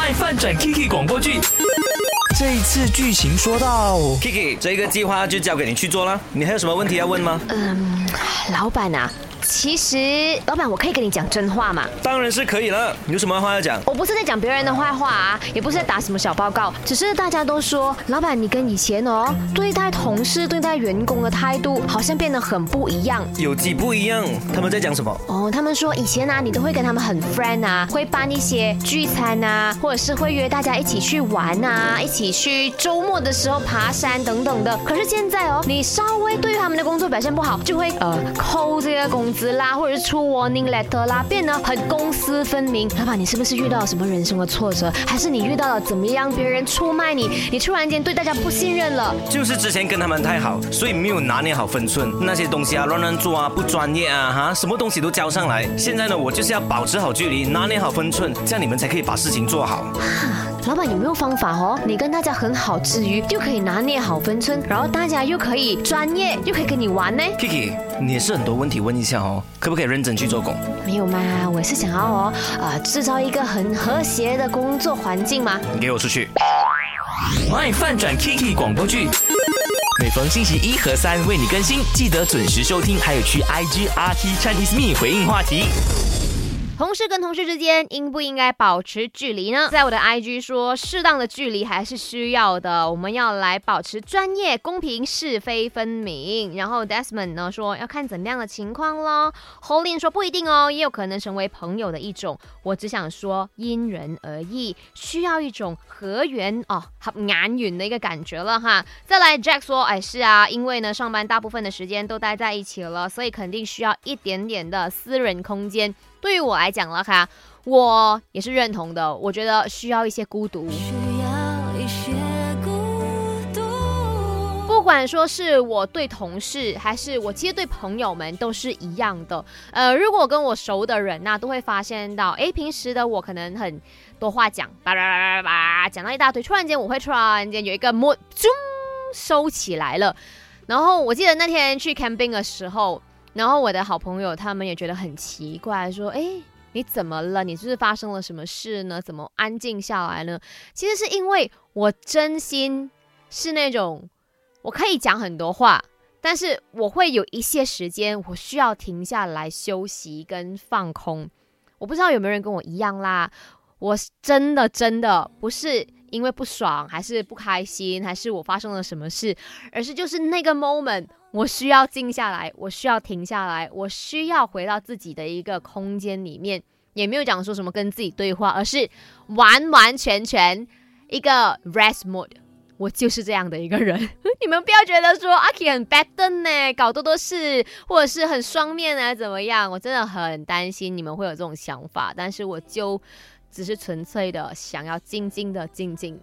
卖饭转 Kiki 广播剧。这一次剧情说到 Kiki，这个计划就交给你去做了。你还有什么问题要问吗？嗯，老板啊，其实老板，我可以跟你讲真话吗？当然是可以了。你有什么话要讲？我不是在讲别人的坏话啊，也不是在打什么小报告，只是大家都说，老板你跟以前哦对待同事、对待员工的态度好像变得很不一样。有几不一样？他们在讲什么？哦，他们说以前啊，你都会跟他们很 friend 啊，会办一些聚餐啊，或者是会约大家一起去玩啊，一起去周末的时候爬山等等的。可是现在哦，你稍微对他们的工作表现不好，就会呃扣这个工资啦，或者是出 warning letter 啦，变得很公私分明。老板，你是不是遇到了什么人生的挫折，还是你遇到了怎么样别人出卖你，你突然间对大家不信任了？就是之前跟他们太好，所以没有拿捏好分寸，那些东西啊乱乱做啊，不专业啊哈，什么东西都交上来。现在呢，我就是要保持好距离，拿捏好分寸，这样你们才可以把事情做好。老板有没有方法哦？你跟大家很好之余，又可以拿捏好分寸，然后大家又可以专业，又可以跟你玩呢？Kiki，你也是很多问题问一下哦，可不可以认真去做工？没有嘛，我也是想要哦，啊、制造一个很和谐的工作环境嘛。你给我出去。卖饭转 Kiki 广播剧。每逢星期一和三为你更新，记得准时收听，还有去 IG RT Chinese Me 回应话题。同事跟同事之间应不应该保持距离呢？在我的 IG 说，适当的距离还是需要的。我们要来保持专业、公平、是非分明。然后 Desmond 呢说要看怎么样的情况咯。Holin 说不一定哦，也有可能成为朋友的一种。我只想说因人而异，需要一种合缘哦、合眼缘的一个感觉了哈。再来 Jack 说，哎是啊，因为呢上班大部分的时间都待在一起了，所以肯定需要一点点的私人空间。对于我来讲了哈，我也是认同的。我觉得需要一些孤独，需要一些孤独。不管说是我对同事，还是我其实对朋友们都是一样的。呃，如果跟我熟的人呐、都会发现到，诶，平时的我可能很多话讲，叭叭叭叭叭，讲到一大堆，突然间我会突然间有一个 mood，啾收起来了。然后我记得那天去 camping 的时候，然后我的好朋友他们也觉得很奇怪，说：“诶，你怎么了？你是不是发生了什么事呢？怎么安静下来呢？”其实是因为我真心是那种我可以讲很多话，但是我会有一些时间我需要停下来休息跟放空。我不知道有没有人跟我一样啦，我真的真的不是因为不爽，还是不开心，还是我发生了什么事，而是就是那个 moment。我需要静下来，我需要停下来，我需要回到自己的一个空间里面，也没有讲说什么跟自己对话，而是完完全全一个 rest mode。我就是这样的一个人，你们不要觉得说阿 K 很 bad 呢，搞多多事，或者是很双面啊，怎么样？我真的很担心你们会有这种想法，但是我就只是纯粹的想要静静的静静